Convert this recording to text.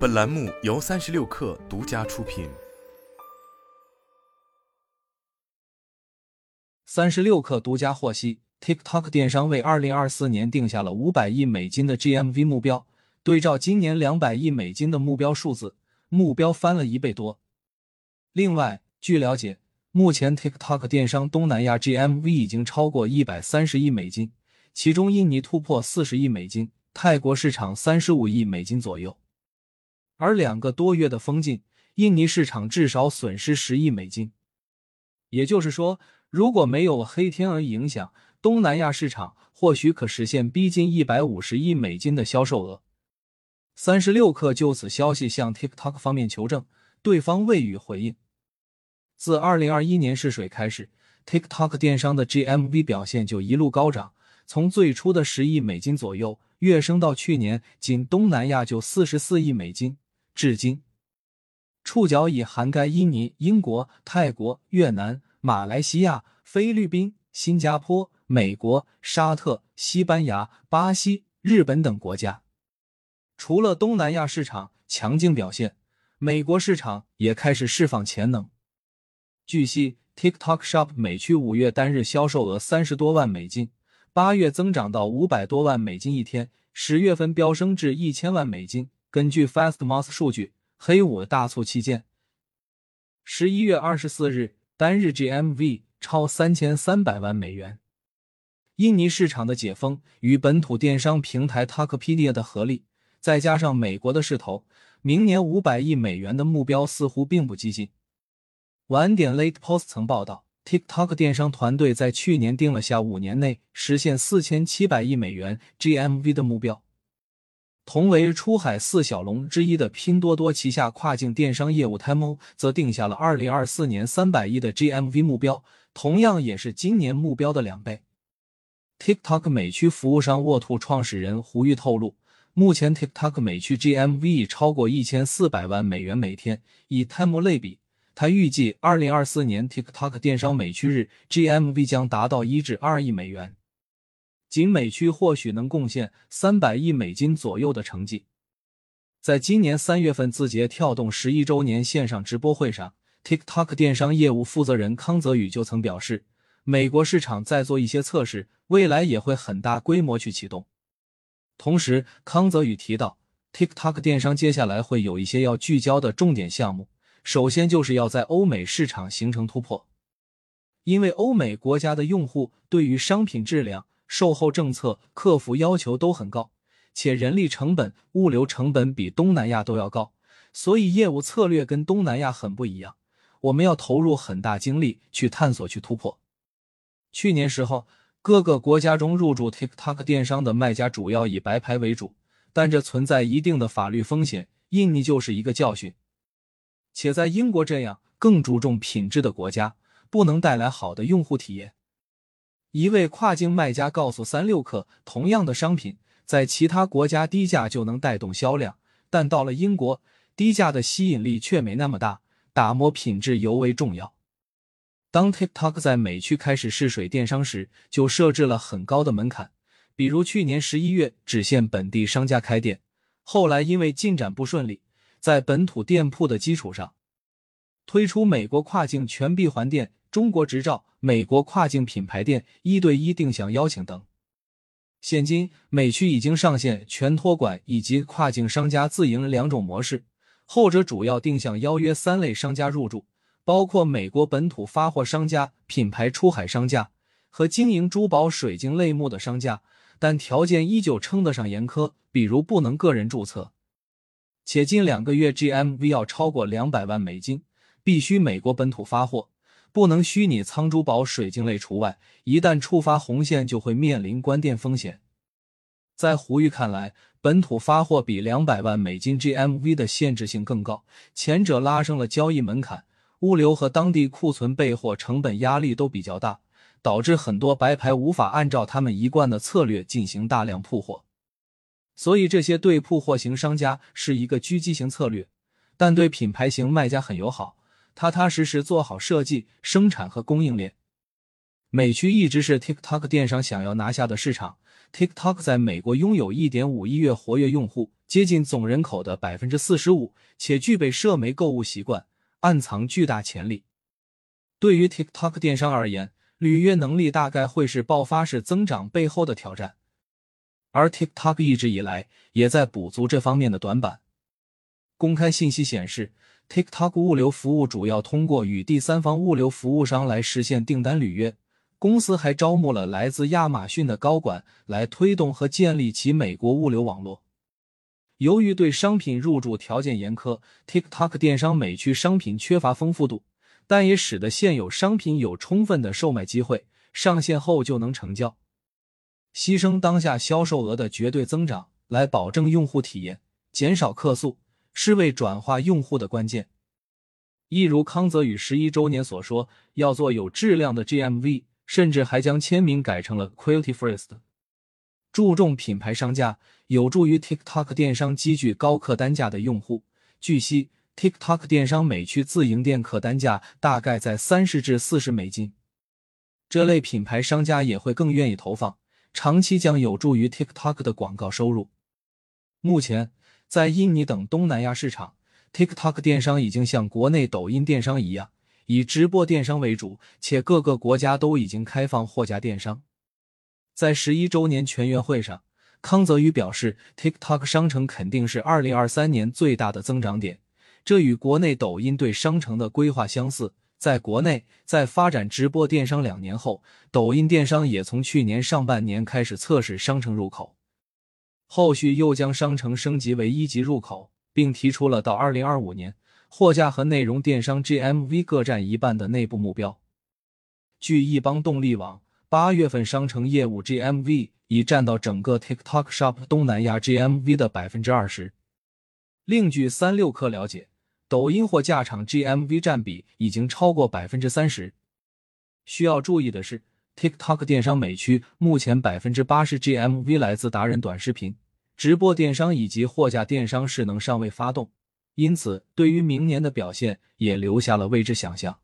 本栏目由三十六氪独家出品。三十六氪独家获悉，TikTok 电商为二零二四年定下了五百亿美金的 GMV 目标，对照今年两百亿美金的目标数字，目标翻了一倍多。另外，据了解，目前 TikTok 电商东南亚 GMV 已经超过一百三十亿美金，其中印尼突破四十亿美金，泰国市场三十五亿美金左右。而两个多月的封禁，印尼市场至少损失十亿美金。也就是说，如果没有黑天鹅影响，东南亚市场或许可实现逼近一百五十亿美金的销售额。三十六氪就此消息向 TikTok 方面求证，对方未予回应。自二零二一年试水开始，TikTok 电商的 GMV 表现就一路高涨，从最初的十亿美金左右跃升到去年仅东南亚就四十四亿美金。至今，触角已涵盖印尼、英国、泰国、越南、马来西亚、菲律宾、新加坡、美国、沙特、西班牙、巴西、日本等国家。除了东南亚市场强劲表现，美国市场也开始释放潜能。据悉，TikTok Shop 美区五月单日销售额三十多万美金，八月增长到五百多万美金一天，十月份飙升至一千万美金。根据 Fastmas 数据，黑五大促期间，十一月二十四日单日 GMV 超三千三百万美元。印尼市场的解封与本土电商平台 Tokopedia 的合力，再加上美国的势头，明年五百亿美元的目标似乎并不激进。晚点 Late Post 曾报道，TikTok 电商团队在去年定了下五年内实现四千七百亿美元 GMV 的目标。同为出海四小龙之一的拼多多旗下跨境电商业务 Temu 则定下了二零二四年三百亿的 GMV 目标，同样也是今年目标的两倍。TikTok 美区服务商沃兔创始人胡玉透露，目前 TikTok 美区 GMV 超过一千四百万美元每天。以 Temu 类比，他预计二零二四年 TikTok 电商美区日 GMV 将达到一至二亿美元。仅美区或许能贡献三百亿美金左右的成绩。在今年三月份字节跳动十一周年线上直播会上，TikTok 电商业务负责人康泽宇就曾表示，美国市场在做一些测试，未来也会很大规模去启动。同时，康泽宇提到，TikTok 电商接下来会有一些要聚焦的重点项目，首先就是要在欧美市场形成突破，因为欧美国家的用户对于商品质量。售后政策、客服要求都很高，且人力成本、物流成本比东南亚都要高，所以业务策略跟东南亚很不一样。我们要投入很大精力去探索、去突破。去年时候，各个国家中入驻 TikTok 电商的卖家主要以白牌为主，但这存在一定的法律风险。印尼就是一个教训。且在英国这样更注重品质的国家，不能带来好的用户体验。一位跨境卖家告诉三六氪，同样的商品在其他国家低价就能带动销量，但到了英国，低价的吸引力却没那么大，打磨品质尤为重要。当 TikTok 在美区开始试水电商时，就设置了很高的门槛，比如去年十一月只限本地商家开店，后来因为进展不顺利，在本土店铺的基础上，推出美国跨境全闭环店。中国执照、美国跨境品牌店一对一定向邀请等。现今美区已经上线全托管以及跨境商家自营两种模式，后者主要定向邀约三类商家入驻，包括美国本土发货商家、品牌出海商家和经营珠宝、水晶类目的商家，但条件依旧称得上严苛，比如不能个人注册，且近两个月 GMV 要超过两百万美金，必须美国本土发货。不能虚拟仓珠宝、水晶类除外，一旦触发红线，就会面临关店风险。在胡玉看来，本土发货比两百万美金 GMV 的限制性更高，前者拉升了交易门槛，物流和当地库存备货成本压力都比较大，导致很多白牌无法按照他们一贯的策略进行大量铺货。所以，这些对铺货型商家是一个狙击型策略，但对品牌型卖家很友好。踏踏实实做好设计、生产和供应链。美区一直是 TikTok 电商想要拿下的市场。TikTok 在美国拥有1.5亿月活跃用户，接近总人口的百分之四十五，且具备社媒购物习惯，暗藏巨大潜力。对于 TikTok 电商而言，履约能力大概会是爆发式增长背后的挑战，而 TikTok 一直以来也在补足这方面的短板。公开信息显示，TikTok 物流服务主要通过与第三方物流服务商来实现订单履约。公司还招募了来自亚马逊的高管来推动和建立其美国物流网络。由于对商品入驻条件严苛，TikTok 电商美区商品缺乏丰富度，但也使得现有商品有充分的售卖机会，上线后就能成交。牺牲当下销售额的绝对增长来保证用户体验，减少客诉。是为转化用户的关键。一如康泽宇十一周年所说，要做有质量的 GMV，甚至还将签名改成了 Quality First。注重品牌商家，有助于 TikTok 电商积聚高客单价的用户。据悉，TikTok 电商每区自营店客单价大概在三十至四十美金，这类品牌商家也会更愿意投放，长期将有助于 TikTok 的广告收入。目前。在印尼等东南亚市场，TikTok 电商已经像国内抖音电商一样，以直播电商为主，且各个国家都已经开放货架电商。在十一周年全员会上，康泽宇表示，TikTok 商城肯定是二零二三年最大的增长点，这与国内抖音对商城的规划相似。在国内，在发展直播电商两年后，抖音电商也从去年上半年开始测试商城入口。后续又将商城升级为一级入口，并提出了到二零二五年货架和内容电商 GMV 各占一半的内部目标。据易邦动力网，八月份商城业务 GMV 已占到整个 TikTok Shop 东南亚 GMV 的百分之二十。另据三六氪了解，抖音货架场 GMV 占比已经超过百分之三十。需要注意的是。TikTok 电商美区目前百分之八十 GMV 来自达人短视频、直播电商以及货架电商势能尚未发动，因此对于明年的表现也留下了未知想象。